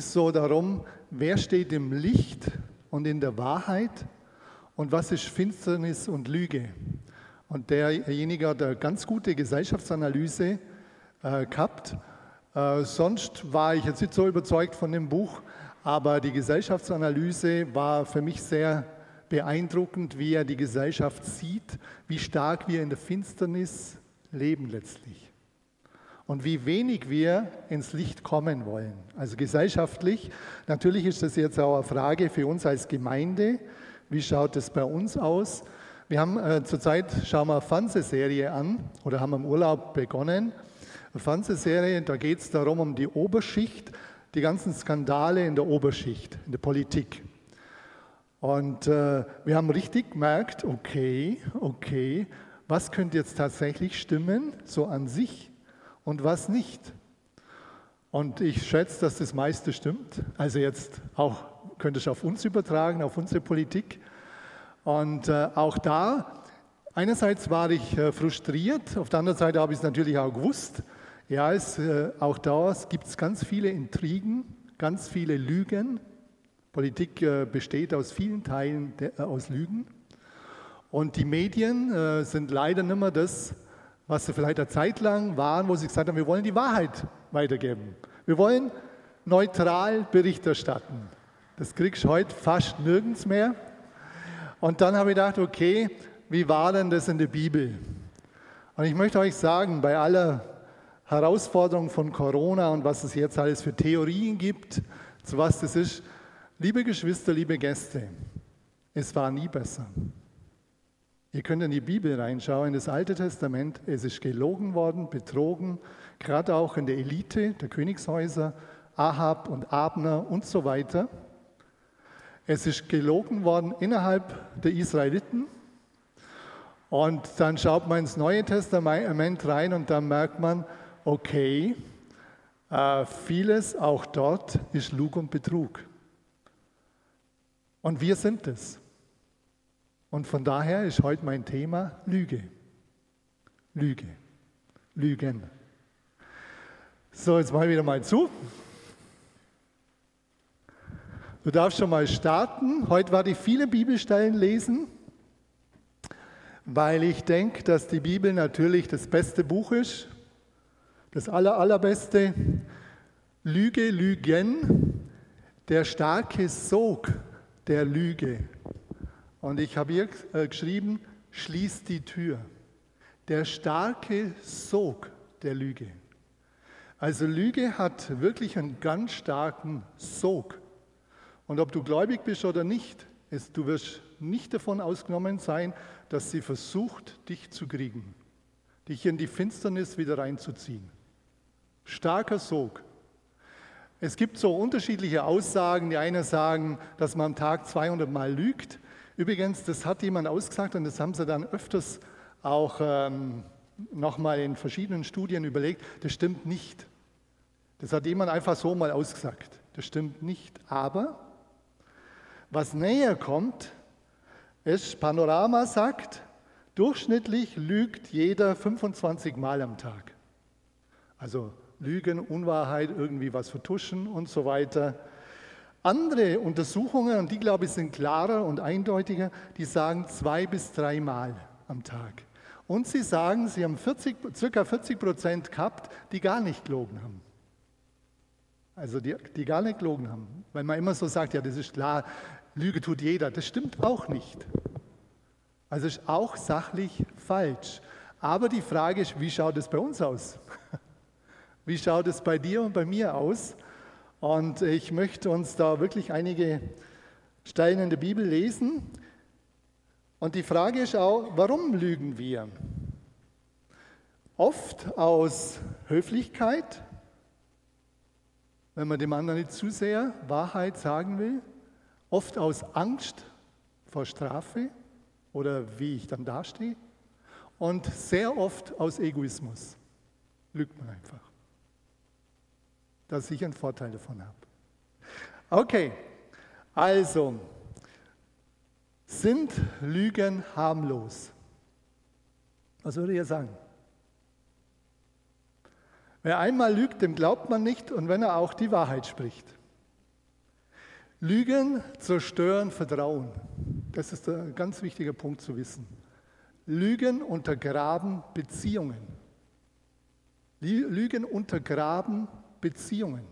so darum, wer steht im Licht und in der Wahrheit und was ist Finsternis und Lüge. Und derjenige hat eine ganz gute Gesellschaftsanalyse äh, gehabt. Äh, sonst war ich jetzt nicht so überzeugt von dem Buch, aber die Gesellschaftsanalyse war für mich sehr beeindruckend, wie er die Gesellschaft sieht, wie stark wir in der Finsternis leben letztlich und wie wenig wir ins Licht kommen wollen. Also gesellschaftlich, natürlich ist das jetzt auch eine Frage für uns als Gemeinde. Wie schaut es bei uns aus? Wir haben äh, zurzeit, schauen wir eine Fernsehserie an oder haben im Urlaub begonnen. Eine Fernsehserie, da geht es darum, um die Oberschicht, die ganzen Skandale in der Oberschicht, in der Politik. Und äh, wir haben richtig gemerkt, okay, okay, was könnte jetzt tatsächlich stimmen, so an sich? Und was nicht. Und ich schätze, dass das meiste stimmt. Also jetzt auch könnte ich auf uns übertragen, auf unsere Politik. Und äh, auch da, einerseits war ich äh, frustriert, auf der anderen Seite habe ich es natürlich auch gewusst. Ja, es, äh, auch da gibt es ganz viele Intrigen, ganz viele Lügen. Politik besteht aus vielen Teilen aus Lügen. Und die Medien sind leider nicht mehr das, was sie vielleicht eine Zeit lang waren, wo sie gesagt haben, wir wollen die Wahrheit weitergeben. Wir wollen neutral Bericht erstatten. Das kriegst du heute fast nirgends mehr. Und dann habe ich gedacht, okay, wie war denn das in der Bibel? Und ich möchte euch sagen, bei aller Herausforderung von Corona und was es jetzt alles für Theorien gibt, zu was das ist, liebe Geschwister, liebe Gäste, es war nie besser. Ihr könnt in die Bibel reinschauen, in das Alte Testament. Es ist gelogen worden, betrogen, gerade auch in der Elite der Königshäuser, Ahab und Abner und so weiter. Es ist gelogen worden innerhalb der Israeliten. Und dann schaut man ins Neue Testament rein und dann merkt man, okay, äh, vieles auch dort ist Lug und Betrug. Und wir sind es. Und von daher ist heute mein Thema Lüge. Lüge. Lügen. So, jetzt ich wieder mal zu. Du darfst schon mal starten. Heute werde ich viele Bibelstellen lesen, weil ich denke, dass die Bibel natürlich das beste Buch ist. Das aller, allerbeste. Lüge, Lügen. Der starke Sog der Lüge. Und ich habe hier äh, geschrieben, schließt die Tür. Der starke Sog der Lüge. Also Lüge hat wirklich einen ganz starken Sog. Und ob du gläubig bist oder nicht, ist, du wirst nicht davon ausgenommen sein, dass sie versucht, dich zu kriegen, dich in die Finsternis wieder reinzuziehen. Starker Sog. Es gibt so unterschiedliche Aussagen. Die einen sagen, dass man am Tag 200 Mal lügt. Übrigens, das hat jemand ausgesagt und das haben sie dann öfters auch ähm, nochmal in verschiedenen Studien überlegt. Das stimmt nicht. Das hat jemand einfach so mal ausgesagt. Das stimmt nicht. Aber was näher kommt, ist, Panorama sagt, durchschnittlich lügt jeder 25 Mal am Tag. Also Lügen, Unwahrheit, irgendwie was vertuschen und so weiter. Andere Untersuchungen, und die glaube ich sind klarer und eindeutiger, die sagen zwei bis dreimal am Tag. Und sie sagen, sie haben 40, circa 40 Prozent gehabt, die gar nicht gelogen haben. Also die, die gar nicht gelogen haben. Weil man immer so sagt, ja, das ist klar, Lüge tut jeder. Das stimmt auch nicht. Also ist auch sachlich falsch. Aber die Frage ist, wie schaut es bei uns aus? Wie schaut es bei dir und bei mir aus? Und ich möchte uns da wirklich einige Stellen in der Bibel lesen. Und die Frage ist auch, warum lügen wir? Oft aus Höflichkeit, wenn man dem anderen nicht zu sehr Wahrheit sagen will. Oft aus Angst vor Strafe oder wie ich dann dastehe. Und sehr oft aus Egoismus. Lügt man einfach dass ich einen Vorteil davon habe. Okay, also sind Lügen harmlos? Was würde ihr sagen? Wer einmal lügt, dem glaubt man nicht und wenn er auch die Wahrheit spricht. Lügen zerstören Vertrauen. Das ist ein ganz wichtiger Punkt zu wissen. Lügen untergraben Beziehungen. Lügen untergraben Beziehungen.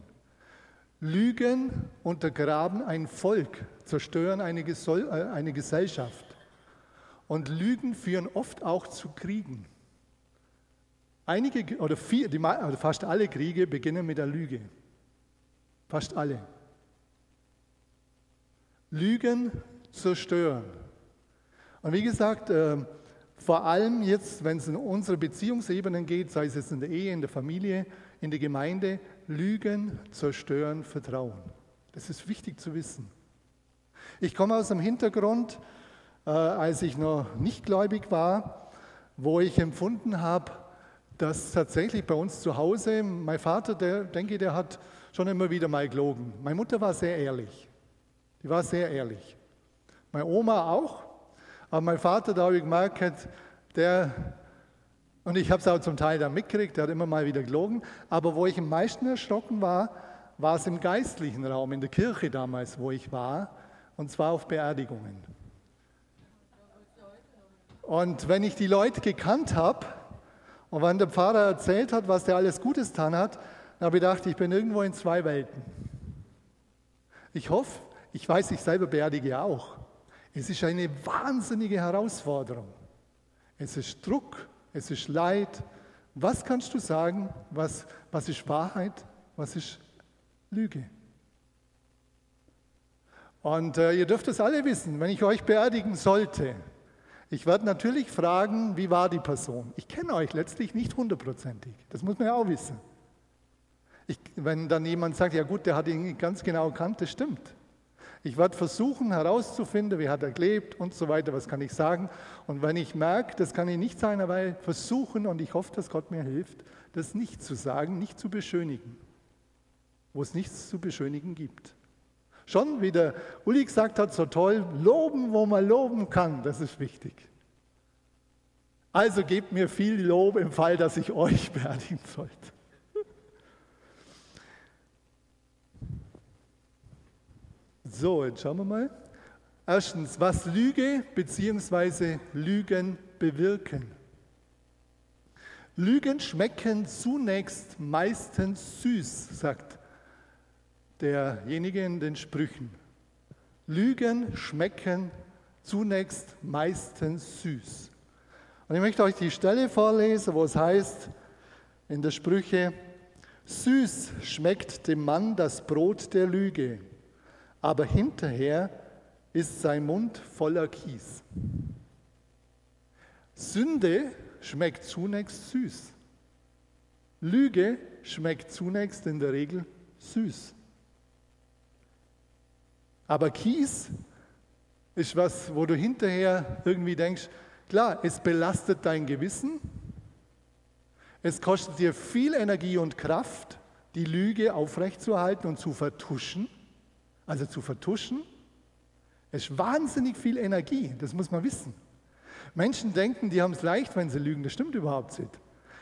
Lügen untergraben ein Volk, zerstören eine, äh, eine Gesellschaft. Und Lügen führen oft auch zu Kriegen. Einige oder, vier, die, oder fast alle Kriege beginnen mit der Lüge. Fast alle. Lügen zerstören. Und wie gesagt, äh, vor allem jetzt, wenn es in unsere Beziehungsebenen geht, sei es jetzt in der Ehe, in der Familie, in der Gemeinde, Lügen zerstören Vertrauen. Das ist wichtig zu wissen. Ich komme aus dem Hintergrund, äh, als ich noch nicht gläubig war, wo ich empfunden habe, dass tatsächlich bei uns zu Hause, mein Vater, der denke, der hat schon immer wieder mal gelogen. Meine Mutter war sehr ehrlich. Die war sehr ehrlich. Meine Oma auch. Aber mein Vater, da habe ich gemerkt, der, und ich habe es auch zum Teil dann mitgekriegt, der hat immer mal wieder gelogen. Aber wo ich am meisten erschrocken war, war es im geistlichen Raum, in der Kirche damals, wo ich war, und zwar auf Beerdigungen. Und wenn ich die Leute gekannt habe und wenn der Pfarrer erzählt hat, was der alles Gutes getan hat, dann habe ich gedacht, ich bin irgendwo in zwei Welten. Ich hoffe, ich weiß, ich selber beerdige auch. Es ist eine wahnsinnige Herausforderung. Es ist Druck, es ist Leid. Was kannst du sagen? Was, was ist Wahrheit? Was ist Lüge? Und äh, ihr dürft es alle wissen, wenn ich euch beerdigen sollte, ich werde natürlich fragen, wie war die Person? Ich kenne euch letztlich nicht hundertprozentig. Das muss man ja auch wissen. Ich, wenn dann jemand sagt, ja gut, der hat ihn ganz genau erkannt, das stimmt. Ich werde versuchen herauszufinden, wie hat er gelebt und so weiter, was kann ich sagen. Und wenn ich merke, das kann ich nicht sein, aber versuchen, und ich hoffe, dass Gott mir hilft, das nicht zu sagen, nicht zu beschönigen, wo es nichts zu beschönigen gibt. Schon, wie der Uli gesagt hat, so toll, loben, wo man loben kann, das ist wichtig. Also gebt mir viel Lob im Fall, dass ich euch beerdigen sollte. So, jetzt schauen wir mal. Erstens, was Lüge bzw. Lügen bewirken. Lügen schmecken zunächst meistens süß, sagt derjenige in den Sprüchen. Lügen schmecken zunächst meistens süß. Und ich möchte euch die Stelle vorlesen, wo es heißt in der Sprüche, süß schmeckt dem Mann das Brot der Lüge aber hinterher ist sein Mund voller Kies. Sünde schmeckt zunächst süß. Lüge schmeckt zunächst in der Regel süß. Aber Kies ist was, wo du hinterher irgendwie denkst, klar, es belastet dein Gewissen, es kostet dir viel Energie und Kraft, die Lüge aufrechtzuerhalten und zu vertuschen also zu vertuschen, ist wahnsinnig viel Energie, das muss man wissen. Menschen denken, die haben es leicht, wenn sie lügen, das stimmt überhaupt nicht.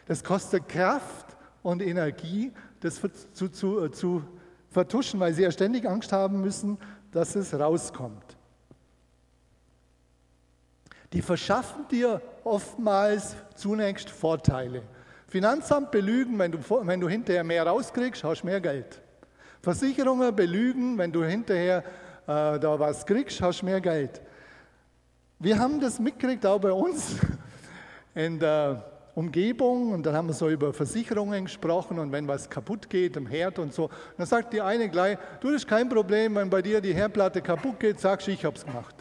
Das kostet Kraft und Energie, das zu, zu, äh, zu vertuschen, weil sie ja ständig Angst haben müssen, dass es rauskommt. Die verschaffen dir oftmals zunächst Vorteile. Finanzamt belügen, wenn du, wenn du hinterher mehr rauskriegst, hast du mehr Geld. Versicherungen belügen, wenn du hinterher äh, da was kriegst, hast du mehr Geld. Wir haben das mitgekriegt, auch bei uns in der Umgebung und dann haben wir so über Versicherungen gesprochen und wenn was kaputt geht im Herd und so, dann sagt die eine gleich, du, das ist kein Problem, wenn bei dir die Herdplatte kaputt geht, sagst du, ich habe es gemacht.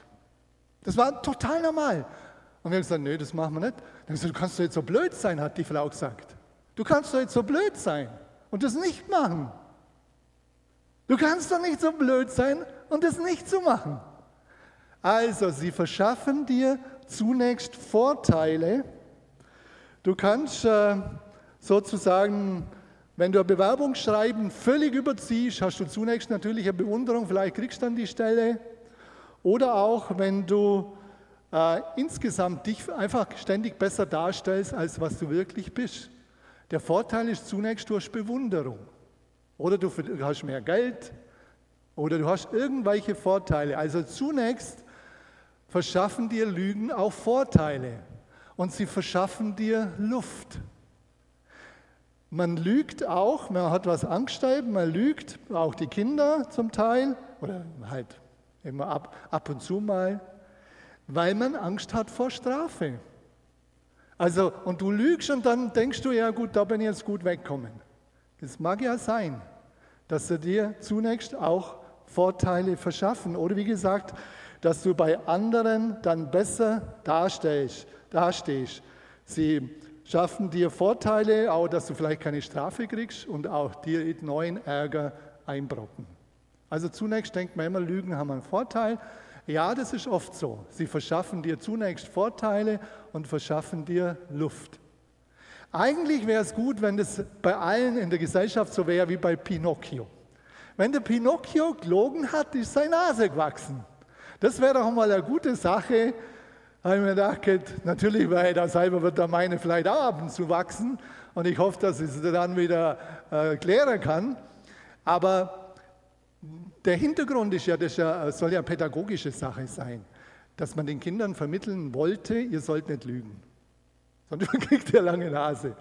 Das war total normal. Und wir haben gesagt, nee, das machen wir nicht. Dann haben gesagt, du kannst doch jetzt so blöd sein, hat die Frau gesagt. Du kannst doch jetzt so blöd sein und das nicht machen. Du kannst doch nicht so blöd sein und es nicht zu machen. Also, sie verschaffen dir zunächst Vorteile. Du kannst äh, sozusagen, wenn du ein Bewerbungsschreiben völlig überziehst, hast du zunächst natürlich eine Bewunderung, vielleicht kriegst du dann die Stelle. Oder auch, wenn du äh, insgesamt dich einfach ständig besser darstellst, als was du wirklich bist. Der Vorteil ist zunächst durch Bewunderung. Oder du hast mehr Geld, oder du hast irgendwelche Vorteile. Also zunächst verschaffen dir Lügen auch Vorteile und sie verschaffen dir Luft. Man lügt auch, man hat was angestellt, man lügt, auch die Kinder zum Teil, oder halt immer ab, ab und zu mal, weil man Angst hat vor Strafe. Also, und du lügst und dann denkst du, ja gut, da bin ich jetzt gut wegkommen. Es mag ja sein, dass sie dir zunächst auch Vorteile verschaffen. Oder wie gesagt, dass du bei anderen dann besser dastehst. dastehst. Sie schaffen dir Vorteile, auch dass du vielleicht keine Strafe kriegst und auch dir neuen Ärger einbrocken. Also zunächst denkt man immer, Lügen haben einen Vorteil. Ja, das ist oft so. Sie verschaffen dir zunächst Vorteile und verschaffen dir Luft. Eigentlich wäre es gut, wenn das bei allen in der Gesellschaft so wäre wie bei Pinocchio. Wenn der Pinocchio gelogen hat, ist seine Nase gewachsen. Das wäre doch mal eine gute Sache, habe ich mir gedacht, natürlich, weil da selber wird da meine vielleicht auch ab und zu wachsen und ich hoffe, dass ich es dann wieder äh, klären kann. Aber der Hintergrund ist ja, das soll ja eine pädagogische Sache sein, dass man den Kindern vermitteln wollte, ihr sollt nicht lügen. Sonst kriegt ihr lange Nase.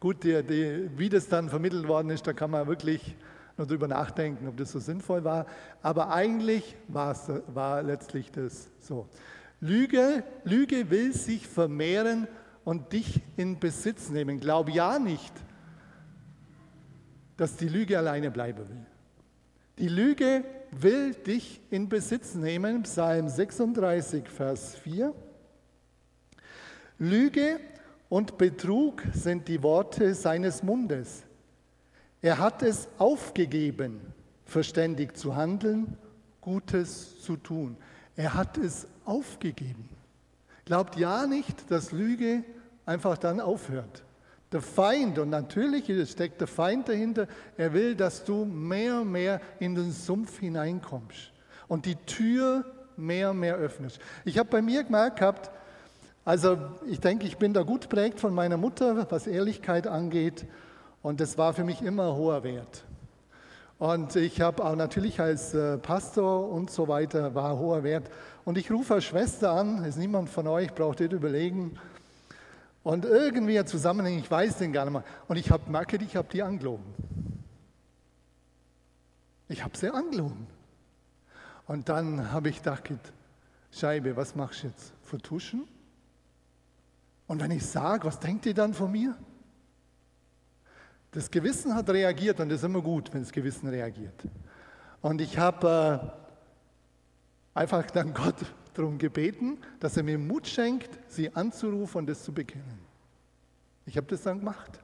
Gut, die, die, wie das dann vermittelt worden ist, da kann man wirklich nur darüber nachdenken, ob das so sinnvoll war. Aber eigentlich war letztlich das so. Lüge, Lüge will sich vermehren und dich in Besitz nehmen. Glaub ja nicht, dass die Lüge alleine bleiben will. Die Lüge will dich in Besitz nehmen. Psalm 36, Vers 4. Lüge und Betrug sind die Worte seines Mundes. Er hat es aufgegeben, verständig zu handeln, Gutes zu tun. Er hat es aufgegeben. Glaubt ja nicht, dass Lüge einfach dann aufhört. Der Feind, und natürlich steckt der Feind dahinter, er will, dass du mehr und mehr in den Sumpf hineinkommst und die Tür mehr und mehr öffnest. Ich habe bei mir gemerkt gehabt, also ich denke, ich bin da gut prägt von meiner Mutter, was Ehrlichkeit angeht, und das war für mich immer hoher Wert. Und ich habe auch natürlich als äh, Pastor und so weiter, war hoher Wert. Und ich rufe als Schwester an, ist niemand von euch, braucht ihr überlegen. Und irgendwie ein Zusammenhang, ich weiß den gar nicht mehr. Und ich habe merke, ich habe die angelogen. Ich habe sie angelogen. Und dann habe ich gedacht, Scheibe, was machst du jetzt? Vertuschen? Und wenn ich sage, was denkt ihr dann von mir? Das Gewissen hat reagiert und das ist immer gut, wenn das Gewissen reagiert. Und ich habe äh, einfach dann Gott darum gebeten, dass er mir Mut schenkt, sie anzurufen und das zu bekennen. Ich habe das dann gemacht.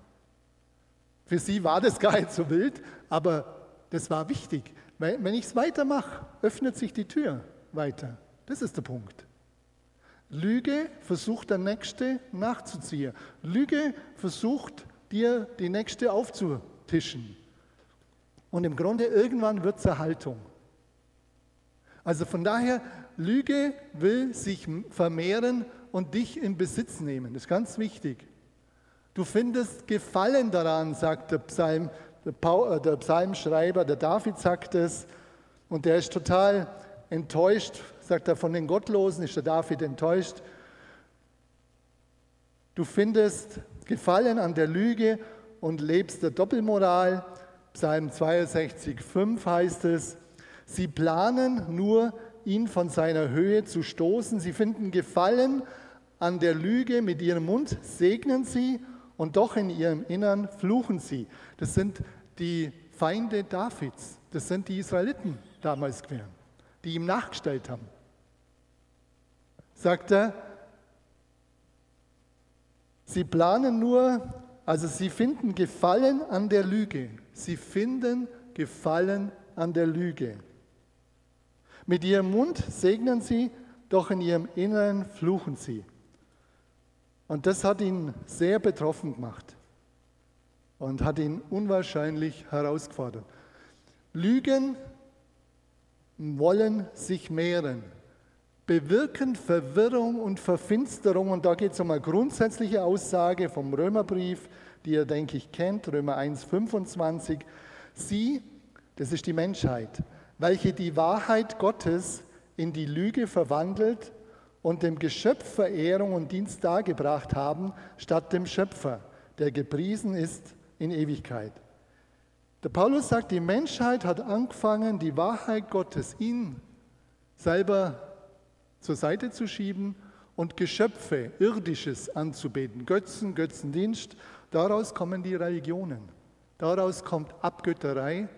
Für sie war das gar nicht so wild, aber das war wichtig. Wenn ich es weitermache, öffnet sich die Tür weiter. Das ist der Punkt. Lüge versucht der Nächste nachzuziehen. Lüge versucht dir die nächste aufzutischen. Und im Grunde irgendwann wird es eine Haltung. Also von daher, Lüge will sich vermehren und dich in Besitz nehmen. Das ist ganz wichtig. Du findest Gefallen daran, sagt der, Psalm, der, Paul, äh, der Psalmschreiber, der David sagt es, und der ist total enttäuscht, sagt er, von den Gottlosen ist der David enttäuscht. Du findest Gefallen an der Lüge und lebst der Doppelmoral. Psalm 62, 5 heißt es, sie planen nur, ihn von seiner Höhe zu stoßen. Sie finden Gefallen an der Lüge, mit ihrem Mund segnen sie und doch in ihrem Innern fluchen sie. Das sind die Feinde Davids, das sind die Israeliten damals gewesen, die ihm nachgestellt haben. Sagt er, Sie planen nur, also sie finden Gefallen an der Lüge. Sie finden Gefallen an der Lüge. Mit ihrem Mund segnen sie, doch in ihrem Inneren fluchen sie. Und das hat ihn sehr betroffen gemacht und hat ihn unwahrscheinlich herausgefordert. Lügen wollen sich mehren bewirken Verwirrung und Verfinsterung. Und da geht es um eine grundsätzliche Aussage vom Römerbrief, die ihr, denke ich, kennt, Römer 1, 25. Sie, das ist die Menschheit, welche die Wahrheit Gottes in die Lüge verwandelt und dem Geschöpf Verehrung und Dienst dargebracht haben, statt dem Schöpfer, der gepriesen ist in Ewigkeit. Der Paulus sagt, die Menschheit hat angefangen, die Wahrheit Gottes ihn selber zur Seite zu schieben und Geschöpfe, irdisches anzubeten, Götzen, Götzendienst. Daraus kommen die Religionen. Daraus kommt Abgötterei.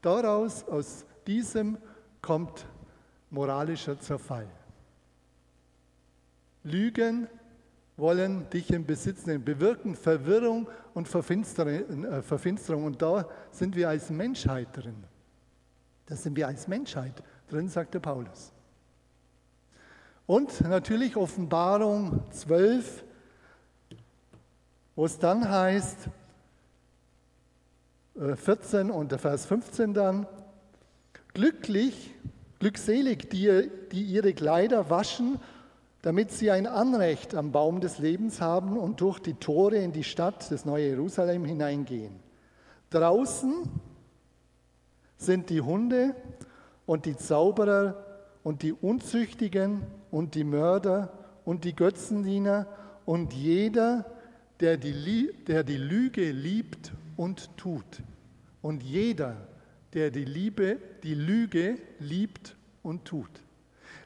Daraus, aus diesem kommt moralischer Zerfall. Lügen wollen dich im Besitz nehmen, bewirken Verwirrung und äh, Verfinsterung. Und da sind wir als Menschheit drin. Da sind wir als Menschheit drin, sagt der Paulus. Und natürlich Offenbarung 12, wo es dann heißt, 14 äh, und der Vers 15 dann, glücklich, glückselig die, die ihre Kleider waschen damit sie ein Anrecht am Baum des Lebens haben und durch die Tore in die Stadt des Neue Jerusalem hineingehen. Draußen sind die Hunde und die Zauberer und die Unzüchtigen und die Mörder und die Götzendiener und jeder, der die, der die Lüge liebt und tut. Und jeder, der die Liebe, die Lüge liebt und tut.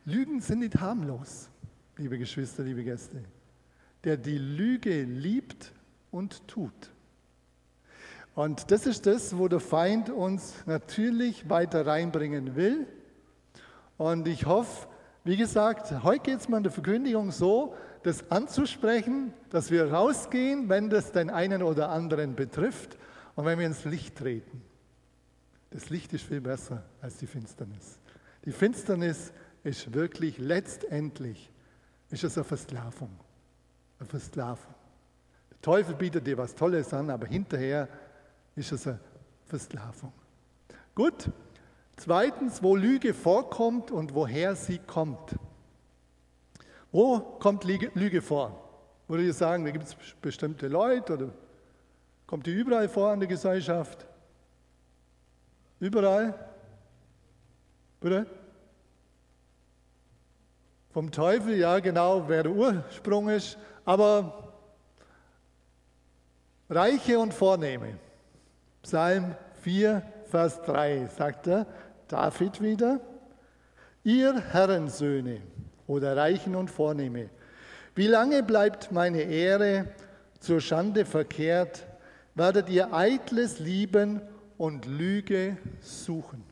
Lügen sind nicht harmlos liebe Geschwister, liebe Gäste, der die Lüge liebt und tut. Und das ist das, wo der Feind uns natürlich weiter reinbringen will. Und ich hoffe, wie gesagt, heute geht es mal in der Verkündigung so, das anzusprechen, dass wir rausgehen, wenn das den einen oder anderen betrifft und wenn wir ins Licht treten. Das Licht ist viel besser als die Finsternis. Die Finsternis ist wirklich letztendlich ist es eine Versklavung. Eine Versklavung. Der Teufel bietet dir was Tolles an, aber hinterher ist es eine Versklavung. Gut. Zweitens, wo Lüge vorkommt und woher sie kommt. Wo kommt Lüge vor? Würde ich sagen, da gibt es bestimmte Leute oder kommt die überall vor in der Gesellschaft? Überall? Bitte? Vom Teufel, ja genau, wer der Ursprung ist, aber Reiche und Vornehme. Psalm 4, Vers 3 sagt er, David wieder, ihr Herrensöhne oder Reichen und Vornehme, wie lange bleibt meine Ehre zur Schande verkehrt, werdet ihr Eitles lieben und Lüge suchen.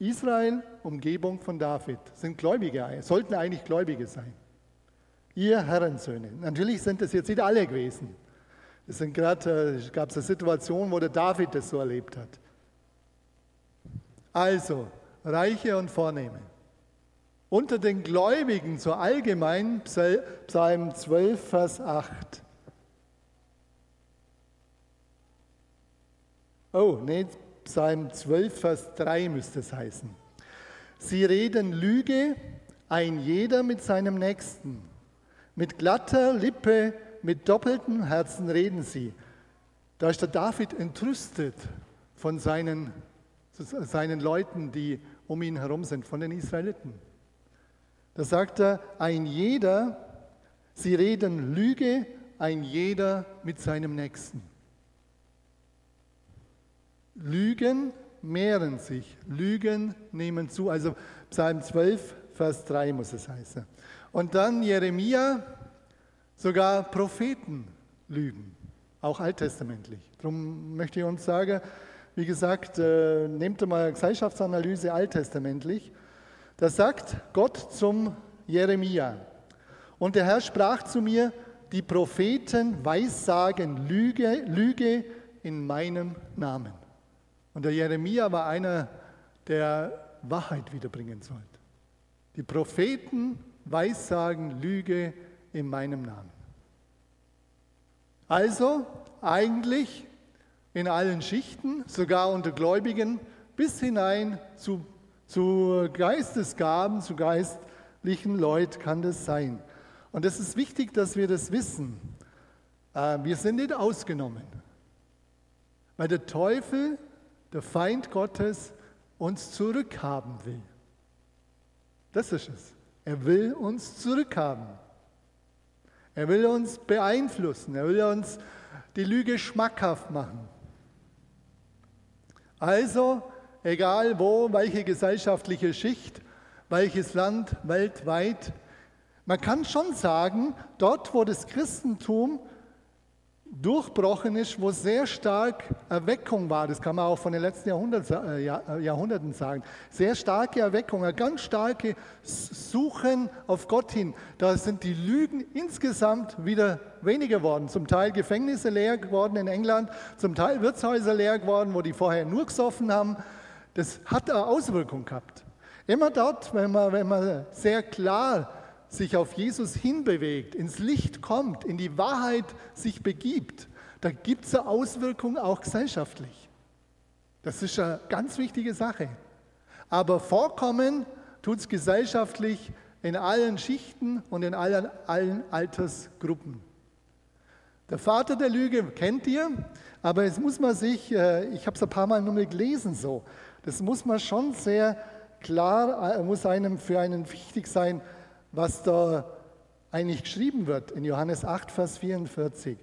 Israel, Umgebung von David, sind Gläubige, sollten eigentlich Gläubige sein. Ihr Herrensöhne. Natürlich sind das jetzt nicht alle gewesen. Es sind gerade, äh, gab es eine Situation, wo der David das so erlebt hat. Also, Reiche und Vornehme. Unter den Gläubigen, so allgemein, Psalm 12, Vers 8. Oh, nee, Psalm 12, Vers 3 müsste es heißen. Sie reden Lüge, ein jeder mit seinem Nächsten. Mit glatter Lippe, mit doppeltem Herzen reden sie. Da ist der David entrüstet von seinen, seinen Leuten, die um ihn herum sind, von den Israeliten. Da sagt er, ein jeder, sie reden Lüge, ein jeder mit seinem Nächsten. Lügen mehren sich, Lügen nehmen zu. Also Psalm 12, Vers 3 muss es heißen. Und dann Jeremia, sogar Propheten lügen, auch alttestamentlich. Darum möchte ich uns sagen, wie gesagt, äh, nehmt mal Gesellschaftsanalyse alttestamentlich. Da sagt Gott zum Jeremia, und der Herr sprach zu mir, die Propheten weissagen Lüge, Lüge in meinem Namen. Und der Jeremia war einer, der Wahrheit wiederbringen sollte. Die Propheten weissagen Lüge in meinem Namen. Also eigentlich in allen Schichten, sogar unter Gläubigen, bis hinein zu, zu Geistesgaben, zu geistlichen Leuten kann das sein. Und es ist wichtig, dass wir das wissen. Äh, wir sind nicht ausgenommen. Weil der Teufel der Feind Gottes uns zurückhaben will. Das ist es. Er will uns zurückhaben. Er will uns beeinflussen. Er will uns die Lüge schmackhaft machen. Also, egal wo, welche gesellschaftliche Schicht, welches Land weltweit, man kann schon sagen, dort, wo das Christentum durchbrochen ist, wo sehr stark Erweckung war, das kann man auch von den letzten äh, äh, Jahrhunderten sagen, sehr starke Erweckung, ein ganz starke Suchen auf Gott hin. Da sind die Lügen insgesamt wieder weniger geworden. Zum Teil Gefängnisse leer geworden in England, zum Teil Wirtshäuser leer geworden, wo die vorher nur gesoffen haben. Das hat eine Auswirkung gehabt. Immer dort, wenn man, wenn man sehr klar sich auf Jesus hinbewegt, ins Licht kommt, in die Wahrheit sich begibt, da gibt es eine Auswirkung auch gesellschaftlich. Das ist eine ganz wichtige Sache. Aber vorkommen tut es gesellschaftlich in allen Schichten und in allen, allen Altersgruppen. Der Vater der Lüge kennt ihr, aber es muss man sich, äh, ich habe es ein paar Mal nur gelesen so, das muss man schon sehr klar, äh, muss einem für einen wichtig sein, was da eigentlich geschrieben wird in Johannes 8, Vers 44.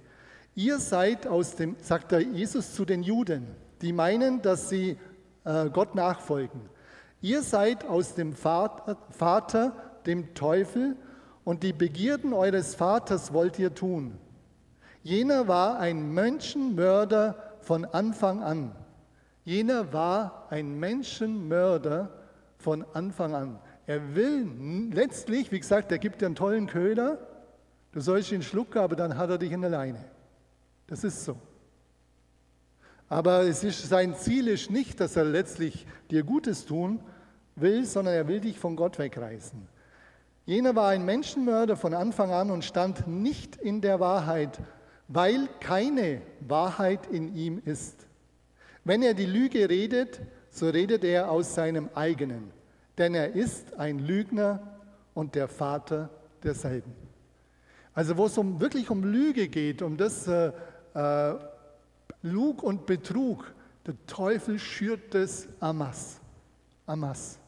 Ihr seid aus dem, sagt der Jesus zu den Juden, die meinen, dass sie äh, Gott nachfolgen. Ihr seid aus dem Vater, Vater, dem Teufel, und die Begierden eures Vaters wollt ihr tun. Jener war ein Menschenmörder von Anfang an. Jener war ein Menschenmörder von Anfang an. Er will letztlich, wie gesagt, er gibt dir einen tollen Köder, du sollst ihn schlucken, aber dann hat er dich in der Leine. Das ist so. Aber es ist, sein Ziel ist nicht, dass er letztlich dir Gutes tun will, sondern er will dich von Gott wegreißen. Jener war ein Menschenmörder von Anfang an und stand nicht in der Wahrheit, weil keine Wahrheit in ihm ist. Wenn er die Lüge redet, so redet er aus seinem eigenen denn er ist ein Lügner und der Vater derselben. Also wo es um, wirklich um Lüge geht, um das äh, äh, Lug und Betrug, der Teufel schürt das Amas, Amas,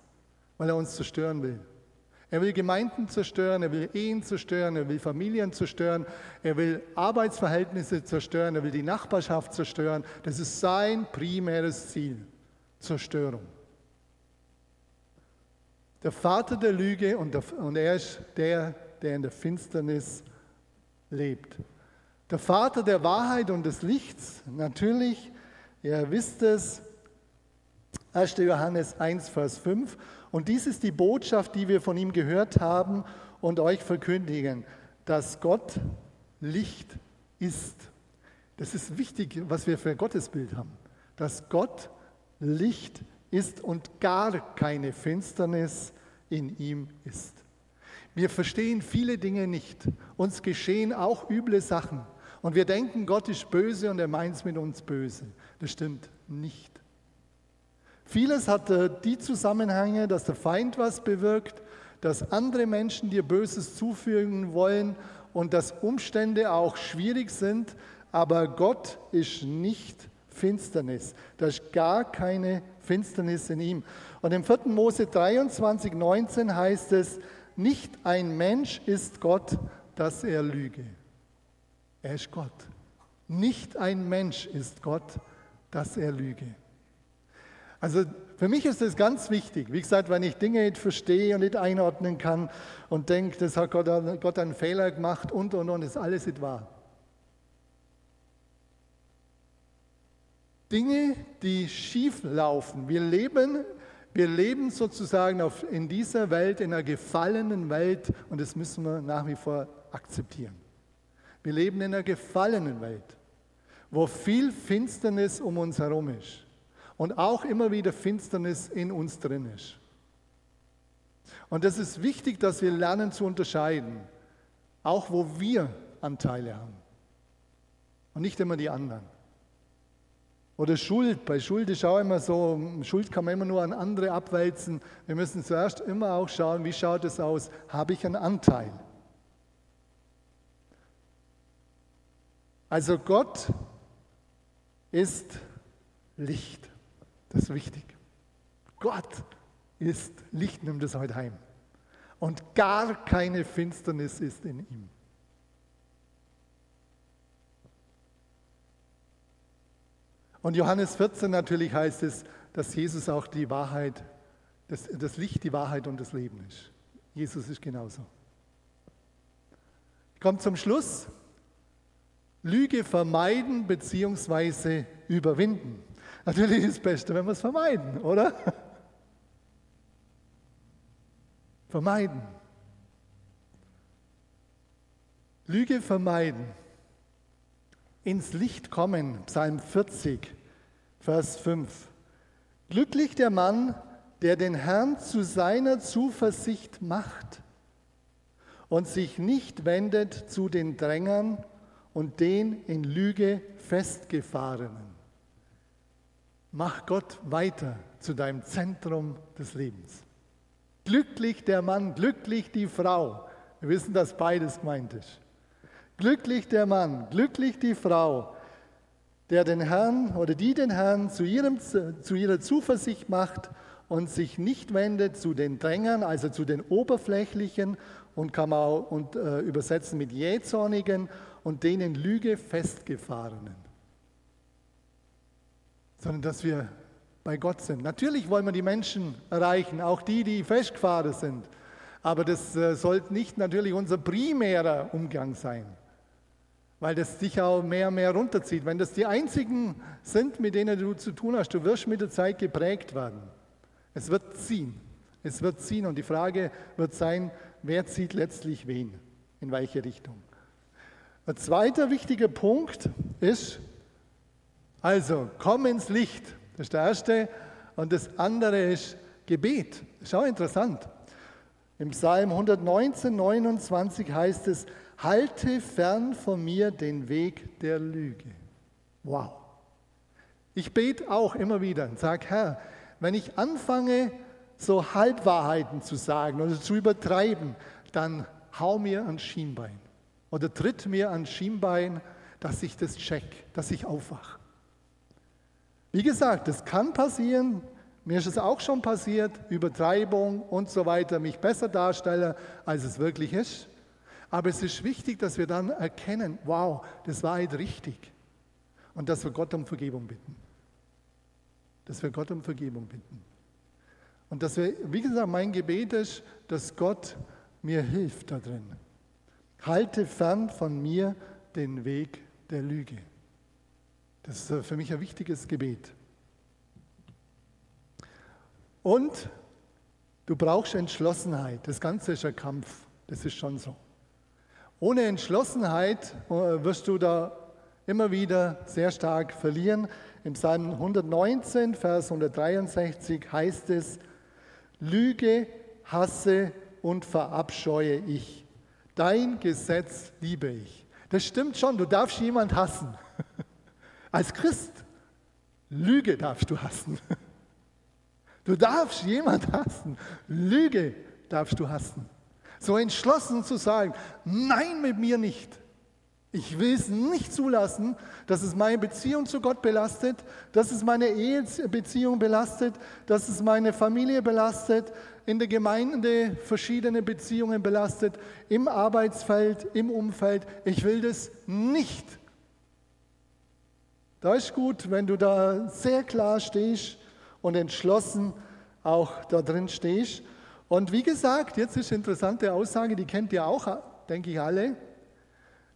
weil er uns zerstören will. Er will Gemeinden zerstören, er will Ehen zerstören, er will Familien zerstören, er will Arbeitsverhältnisse zerstören, er will die Nachbarschaft zerstören. Das ist sein primäres Ziel, Zerstörung der Vater der Lüge und, der, und er ist der, der in der Finsternis lebt. Der Vater der Wahrheit und des Lichts, natürlich, ihr wisst es, 1. Johannes 1, Vers 5. Und dies ist die Botschaft, die wir von ihm gehört haben und euch verkündigen, dass Gott Licht ist. Das ist wichtig, was wir für ein Gottesbild haben. Dass Gott Licht ist und gar keine Finsternis in ihm ist. Wir verstehen viele Dinge nicht. Uns geschehen auch üble Sachen. Und wir denken, Gott ist böse und er meint es mit uns böse. Das stimmt nicht. Vieles hat die Zusammenhänge, dass der Feind was bewirkt, dass andere Menschen dir Böses zufügen wollen und dass Umstände auch schwierig sind, aber Gott ist nicht Finsternis. Da ist gar keine Finsternis in ihm. Und im 4. Mose 23, 19 heißt es, nicht ein Mensch ist Gott, dass er lüge. Er ist Gott. Nicht ein Mensch ist Gott, dass er lüge. Also für mich ist das ganz wichtig. Wie gesagt, wenn ich Dinge nicht verstehe und nicht einordnen kann und denke, das hat Gott, Gott einen Fehler gemacht und und und, ist alles nicht wahr. Dinge, die schief laufen. Wir leben, wir leben sozusagen auf, in dieser Welt, in einer gefallenen Welt und das müssen wir nach wie vor akzeptieren. Wir leben in einer gefallenen Welt, wo viel Finsternis um uns herum ist und auch immer wieder Finsternis in uns drin ist. Und das ist wichtig, dass wir lernen zu unterscheiden, auch wo wir Anteile haben und nicht immer die anderen. Oder Schuld. Bei Schuld ist auch immer so, Schuld kann man immer nur an andere abwälzen. Wir müssen zuerst immer auch schauen, wie schaut es aus? Habe ich einen Anteil? Also Gott ist Licht. Das ist wichtig. Gott ist Licht, nimm das heute heim. Und gar keine Finsternis ist in ihm. Und Johannes 14 natürlich heißt es, dass Jesus auch die Wahrheit, das, das Licht, die Wahrheit und das Leben ist. Jesus ist genauso. Ich komme zum Schluss. Lüge vermeiden bzw. überwinden. Natürlich ist das Beste, wenn wir es vermeiden, oder? vermeiden. Lüge vermeiden. Ins Licht kommen, Psalm 40, Vers 5. Glücklich der Mann, der den Herrn zu seiner Zuversicht macht und sich nicht wendet zu den Drängern und den in Lüge festgefahrenen. Mach Gott weiter zu deinem Zentrum des Lebens. Glücklich der Mann, glücklich die Frau. Wir wissen, dass beides gemeint ist. Glücklich der Mann, glücklich die Frau, der den Herrn oder die den Herrn zu, ihrem, zu ihrer Zuversicht macht und sich nicht wendet zu den Drängern, also zu den Oberflächlichen und kann man auch und, äh, übersetzen mit Jähzornigen und denen Lüge festgefahrenen. Sondern dass wir bei Gott sind. Natürlich wollen wir die Menschen erreichen, auch die, die festgefahren sind. Aber das äh, sollte nicht natürlich unser primärer Umgang sein weil das dich auch mehr und mehr runterzieht. Wenn das die einzigen sind, mit denen du zu tun hast, du wirst mit der Zeit geprägt werden. Es wird ziehen. Es wird ziehen und die Frage wird sein, wer zieht letztlich wen, in welche Richtung. Ein zweiter wichtiger Punkt ist, also komm ins Licht. Das ist der erste. Und das andere ist Gebet. Schau interessant. Im Psalm 119, 29 heißt es, halte fern von mir den Weg der Lüge. Wow. Ich bete auch immer wieder und sage, Herr, wenn ich anfange, so Halbwahrheiten zu sagen oder zu übertreiben, dann hau mir ans Schienbein oder tritt mir ans Schienbein, dass ich das check, dass ich aufwache. Wie gesagt, das kann passieren, mir ist es auch schon passiert, Übertreibung und so weiter, mich besser darstelle, als es wirklich ist. Aber es ist wichtig, dass wir dann erkennen, wow, das war jetzt richtig. Und dass wir Gott um Vergebung bitten. Dass wir Gott um Vergebung bitten. Und dass wir, wie gesagt, mein Gebet ist, dass Gott mir hilft da drin. Halte fern von mir den Weg der Lüge. Das ist für mich ein wichtiges Gebet. Und du brauchst Entschlossenheit. Das Ganze ist ein Kampf. Das ist schon so. Ohne Entschlossenheit äh, wirst du da immer wieder sehr stark verlieren. Im Psalm 119, Vers 163 heißt es, Lüge, hasse und verabscheue ich. Dein Gesetz liebe ich. Das stimmt schon, du darfst jemand hassen. Als Christ, Lüge darfst du hassen. Du darfst jemand hassen. Lüge darfst du hassen. So entschlossen zu sagen, nein, mit mir nicht. Ich will es nicht zulassen, dass es meine Beziehung zu Gott belastet, dass es meine Ehebeziehung belastet, dass es meine Familie belastet, in der Gemeinde verschiedene Beziehungen belastet, im Arbeitsfeld, im Umfeld. Ich will das nicht. Da ist gut, wenn du da sehr klar stehst und entschlossen auch da drin stehst. Und wie gesagt, jetzt ist eine interessante Aussage, die kennt ihr auch, denke ich alle.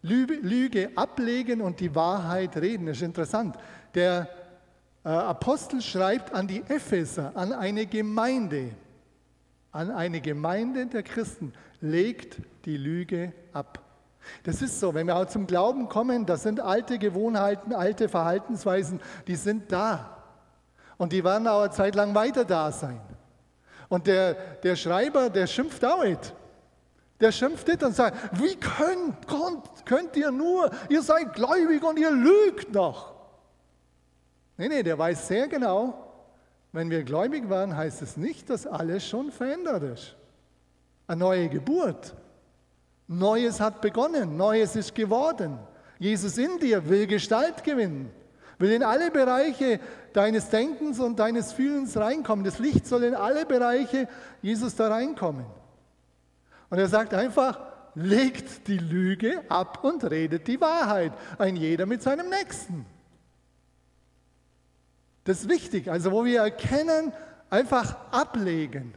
Lüge ablegen und die Wahrheit reden, das ist interessant. Der äh, Apostel schreibt an die Epheser, an eine Gemeinde, an eine Gemeinde der Christen, legt die Lüge ab. Das ist so, wenn wir auch zum Glauben kommen, das sind alte Gewohnheiten, alte Verhaltensweisen, die sind da. Und die werden auch eine Zeit lang weiter da sein. Und der, der Schreiber, der schimpft nicht. Der schimpft nicht und sagt, wie könnt, könnt, könnt ihr nur, ihr seid gläubig und ihr lügt noch. Nee, nee, der weiß sehr genau, wenn wir gläubig waren, heißt es nicht, dass alles schon verändert ist. Eine neue Geburt. Neues hat begonnen, Neues ist geworden. Jesus in dir will Gestalt gewinnen. Will in alle Bereiche deines Denkens und deines Fühlens reinkommen. Das Licht soll in alle Bereiche Jesus da reinkommen. Und er sagt einfach, legt die Lüge ab und redet die Wahrheit. Ein jeder mit seinem Nächsten. Das ist wichtig. Also wo wir erkennen, einfach ablegen.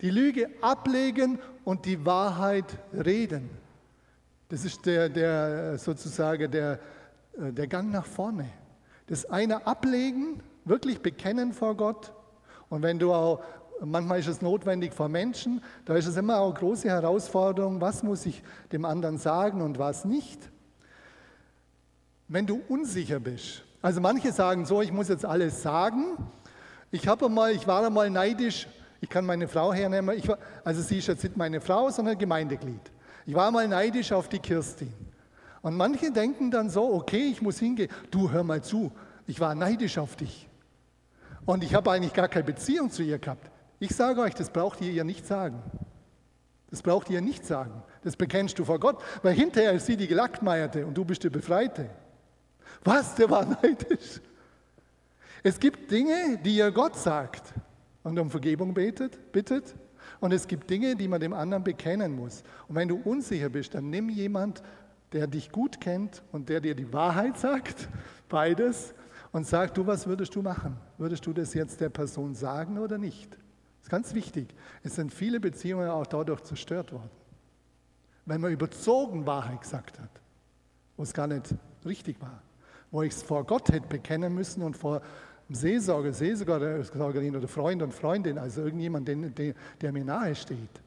Die Lüge ablegen und die Wahrheit reden. Das ist der, der sozusagen der, äh, der Gang nach vorne. Das eine ablegen, wirklich bekennen vor Gott. Und wenn du auch, manchmal ist es notwendig vor Menschen, da ist es immer auch große Herausforderung, was muss ich dem anderen sagen und was nicht. Wenn du unsicher bist, also manche sagen so, ich muss jetzt alles sagen. Ich habe mal, ich war einmal neidisch, ich kann meine Frau hernehmen, war, also sie ist jetzt nicht meine Frau, sondern Gemeindeglied. Ich war mal neidisch auf die Kirstin. Und manche denken dann so, okay, ich muss hingehen. Du, hör mal zu, ich war neidisch auf dich. Und ich habe eigentlich gar keine Beziehung zu ihr gehabt. Ich sage euch, das braucht ihr ihr nicht sagen. Das braucht ihr nicht sagen. Das bekennst du vor Gott, weil hinterher ist sie die Gelackmeierte und du bist der Befreite. Was, der war neidisch? Es gibt Dinge, die ihr Gott sagt und um Vergebung betet, bittet. Und es gibt Dinge, die man dem anderen bekennen muss. Und wenn du unsicher bist, dann nimm jemand, der dich gut kennt und der dir die Wahrheit sagt, beides, und sag, du, was würdest du machen? Würdest du das jetzt der Person sagen oder nicht? Das ist ganz wichtig. Es sind viele Beziehungen auch dadurch zerstört worden. Wenn man überzogen Wahrheit gesagt hat, wo es gar nicht richtig war, wo ich es vor Gott hätte bekennen müssen und vor dem Seelsorger, Seelsorgerin oder Freund und Freundin, also irgendjemand, der mir nahe steht.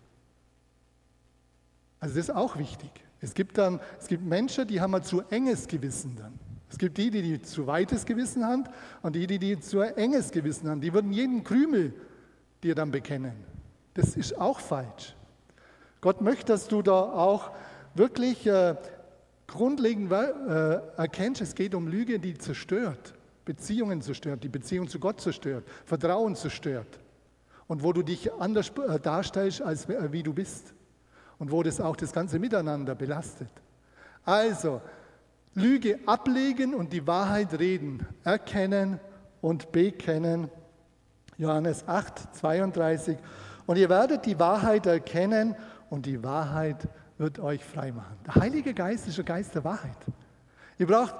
Also das ist auch wichtig. Es gibt dann, es gibt Menschen, die haben ein zu enges Gewissen dann. Es gibt die, die, die zu weites Gewissen haben und die, die, die zu enges Gewissen haben. Die würden jeden Krümel dir dann bekennen. Das ist auch falsch. Gott möchte, dass du da auch wirklich äh, grundlegend äh, erkennst, es geht um Lüge, die zerstört, Beziehungen zerstört, die Beziehung zu Gott zerstört, Vertrauen zerstört. Und wo du dich anders äh, darstellst, als äh, wie du bist und wo das auch das ganze Miteinander belastet. Also, Lüge ablegen und die Wahrheit reden, erkennen und bekennen. Johannes 8, 32. Und ihr werdet die Wahrheit erkennen und die Wahrheit wird euch frei machen. Der Heilige Geist ist der Geist der Wahrheit. Ihr braucht,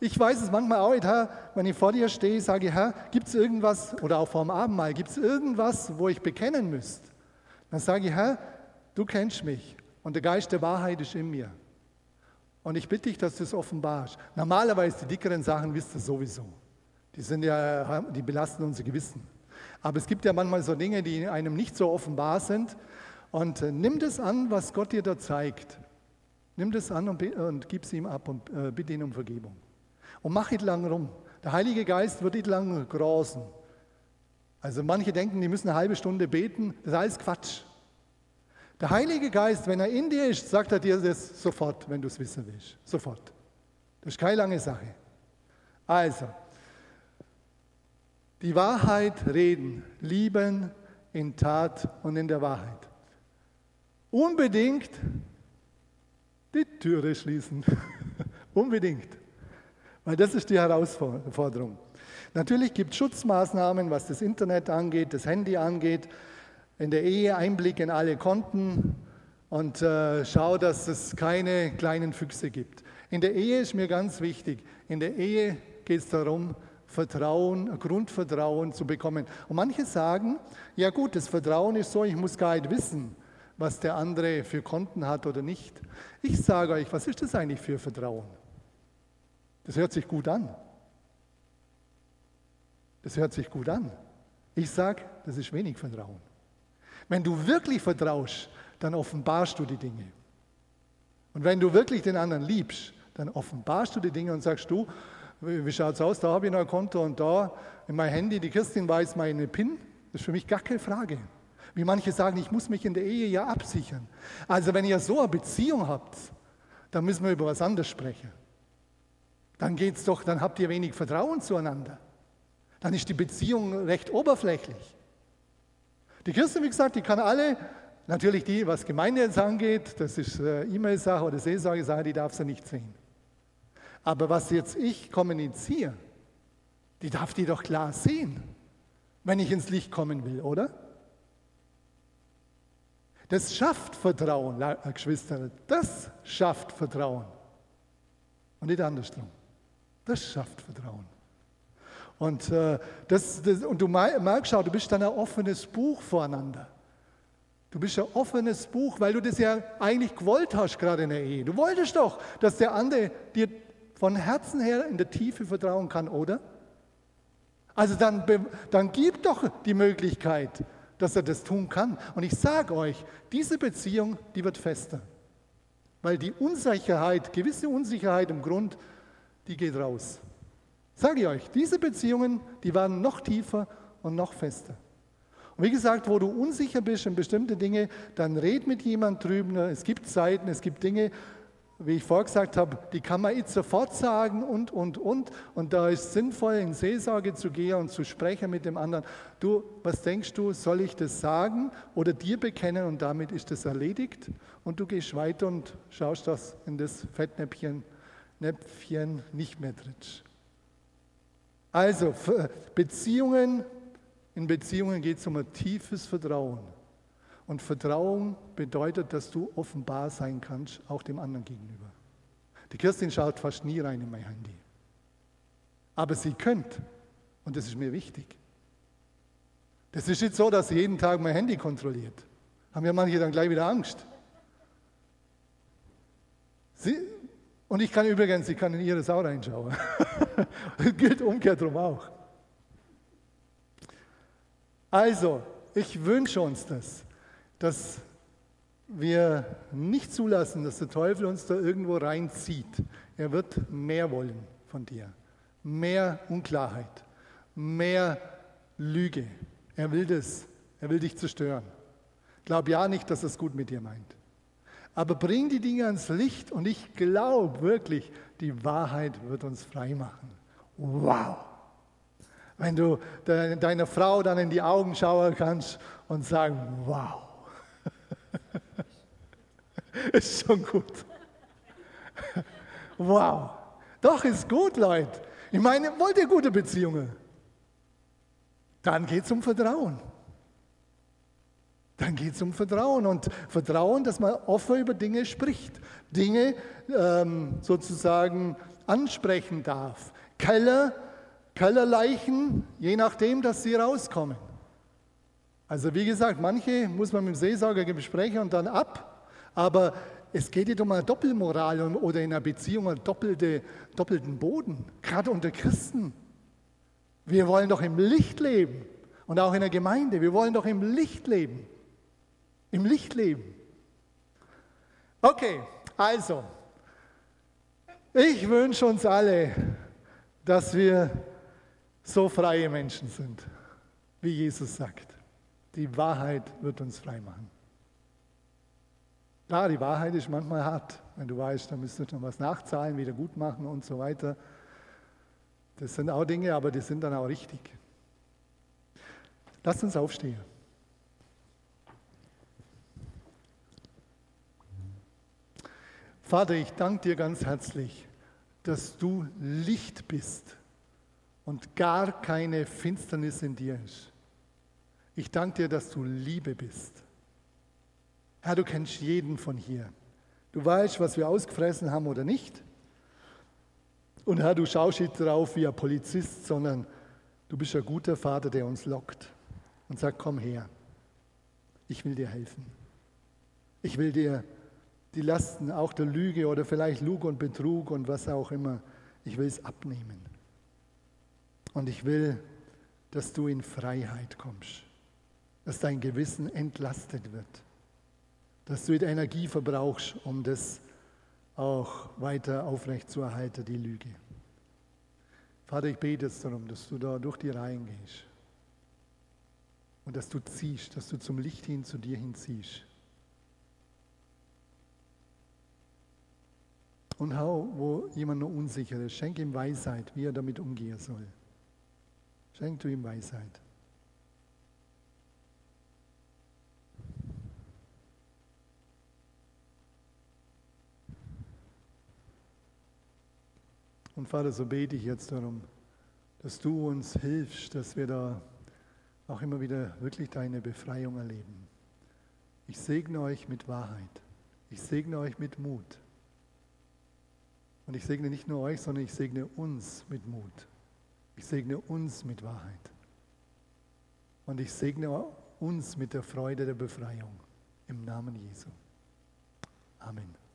ich weiß es manchmal auch, Herr, wenn ich vor dir stehe, sage ich, Herr, gibt es irgendwas, oder auch vor dem Abendmahl, gibt es irgendwas, wo ich bekennen müsste? Dann sage ich, Herr, Du kennst mich und der Geist der Wahrheit ist in mir. Und ich bitte dich, dass du es offenbarst. Normalerweise die dickeren Sachen wisst ihr sowieso. Die sind ja, die belasten unser Gewissen. Aber es gibt ja manchmal so Dinge, die einem nicht so offenbar sind. Und äh, nimm das an, was Gott dir da zeigt. Nimm das an und, und gib es ihm ab und äh, bitte ihn um Vergebung. Und mach nicht lang rum. Der Heilige Geist wird nicht lang großen. Also manche denken, die müssen eine halbe Stunde beten. Das ist alles Quatsch. Der Heilige Geist, wenn er in dir ist, sagt er dir das sofort, wenn du es wissen willst. Sofort. Das ist keine lange Sache. Also, die Wahrheit reden, lieben in Tat und in der Wahrheit. Unbedingt die Türe schließen. Unbedingt. Weil das ist die Herausforderung. Natürlich gibt es Schutzmaßnahmen, was das Internet angeht, das Handy angeht in der Ehe Einblick in alle Konten und äh, schau, dass es keine kleinen Füchse gibt. In der Ehe ist mir ganz wichtig, in der Ehe geht es darum, Vertrauen, Grundvertrauen zu bekommen. Und manche sagen, ja gut, das Vertrauen ist so, ich muss gar nicht wissen, was der andere für Konten hat oder nicht. Ich sage euch, was ist das eigentlich für Vertrauen? Das hört sich gut an. Das hört sich gut an. Ich sage, das ist wenig Vertrauen. Wenn du wirklich vertraust, dann offenbarst du die Dinge. Und wenn du wirklich den anderen liebst, dann offenbarst du die Dinge und sagst du, wie schaut es aus, da habe ich noch ein Konto und da in mein Handy, die Kirstin weiß meine PIN, das ist für mich gar keine Frage. Wie manche sagen, ich muss mich in der Ehe ja absichern. Also wenn ihr so eine Beziehung habt, dann müssen wir über was anderes sprechen. Dann geht's doch, dann habt ihr wenig Vertrauen zueinander. Dann ist die Beziehung recht oberflächlich. Die Kirche, wie gesagt, die kann alle, natürlich die, was Gemeinde jetzt angeht, das ist äh, E-Mail-Sache oder Seelsorge-Sache, die darf sie nicht sehen. Aber was jetzt ich kommuniziere, Die darf die doch klar sehen, wenn ich ins Licht kommen will, oder? Das schafft Vertrauen, Geschwister. Das schafft Vertrauen. Und nicht andersrum. Das schafft Vertrauen. Und, äh, das, das, und du merkst auch, du bist dann ein offenes Buch voreinander. Du bist ein offenes Buch, weil du das ja eigentlich gewollt hast, gerade in der Ehe. Du wolltest doch, dass der andere dir von Herzen her in der Tiefe vertrauen kann, oder? Also dann, dann gib doch die Möglichkeit, dass er das tun kann. Und ich sage euch, diese Beziehung, die wird fester. Weil die Unsicherheit, gewisse Unsicherheit im Grund, die geht raus. Sage ich euch, diese Beziehungen, die waren noch tiefer und noch fester. Und wie gesagt, wo du unsicher bist in bestimmte Dinge, dann red mit jemand drüben. Es gibt Zeiten, es gibt Dinge, wie ich vorgesagt habe, die kann man jetzt sofort sagen und, und, und. Und da ist sinnvoll, in Seelsorge zu gehen und zu sprechen mit dem anderen. Du, was denkst du, soll ich das sagen oder dir bekennen und damit ist das erledigt? Und du gehst weiter und schaust, dass in das Fettnäpfchen Näpfchen nicht mehr trittst. Also, Beziehungen, in Beziehungen geht es um ein tiefes Vertrauen. Und Vertrauen bedeutet, dass du offenbar sein kannst, auch dem anderen gegenüber. Die Kirstin schaut fast nie rein in mein Handy. Aber sie könnt. Und das ist mir wichtig. Das ist nicht so, dass sie jeden Tag mein Handy kontrolliert. Haben ja manche dann gleich wieder Angst. Sie, und ich kann übrigens, ich kann in ihre Sau reinschauen. das gilt umgekehrt drum auch. Also, ich wünsche uns das dass wir nicht zulassen, dass der Teufel uns da irgendwo reinzieht. Er wird mehr wollen von dir, mehr Unklarheit, mehr Lüge. Er will das, er will dich zerstören. Glaub ja nicht, dass er es gut mit dir meint. Aber bring die Dinge ans Licht und ich glaube wirklich, die Wahrheit wird uns frei machen. Wow! Wenn du deiner Frau dann in die Augen schauen kannst und sagen, wow, ist schon gut. Wow. Doch, ist gut, Leute. Ich meine, wollt ihr gute Beziehungen? Dann geht es um Vertrauen. Dann geht es um Vertrauen und Vertrauen, dass man offen über Dinge spricht, Dinge ähm, sozusagen ansprechen darf. Keller, Kellerleichen, je nachdem, dass sie rauskommen. Also wie gesagt, manche muss man mit dem Seelsorger besprechen und dann ab, aber es geht nicht um eine Doppelmoral oder in einer Beziehung einen doppelte, doppelten Boden, gerade unter Christen. Wir wollen doch im Licht leben und auch in der Gemeinde. Wir wollen doch im Licht leben. Im Licht leben. Okay, also, ich wünsche uns alle, dass wir so freie Menschen sind, wie Jesus sagt. Die Wahrheit wird uns frei machen. Klar, die Wahrheit ist manchmal hart. Wenn du weißt, da müsstest du noch was nachzahlen, wieder gut machen und so weiter. Das sind auch Dinge, aber die sind dann auch richtig. Lasst uns aufstehen. Vater, ich danke dir ganz herzlich, dass du Licht bist und gar keine Finsternis in dir ist. Ich danke dir, dass du Liebe bist. Herr, du kennst jeden von hier. Du weißt, was wir ausgefressen haben oder nicht. Und Herr, du schaust nicht drauf wie ein Polizist, sondern du bist ein guter Vater, der uns lockt und sagt, komm her, ich will dir helfen. Ich will dir die Lasten auch der Lüge oder vielleicht Lug und Betrug und was auch immer, ich will es abnehmen. Und ich will, dass du in Freiheit kommst dass dein Gewissen entlastet wird, dass du die Energie verbrauchst, um das auch weiter aufrechtzuerhalten, die Lüge. Vater, ich bete jetzt darum, dass du da durch die Reihen gehst und dass du ziehst, dass du zum Licht hin zu dir hinziehst. Und hau, wo jemand noch unsicher ist, schenk ihm Weisheit, wie er damit umgehen soll. Schenk du ihm Weisheit. Und Vater, so bete ich jetzt darum, dass du uns hilfst, dass wir da auch immer wieder wirklich deine Befreiung erleben. Ich segne euch mit Wahrheit. Ich segne euch mit Mut. Und ich segne nicht nur euch, sondern ich segne uns mit Mut. Ich segne uns mit Wahrheit. Und ich segne uns mit der Freude der Befreiung. Im Namen Jesu. Amen.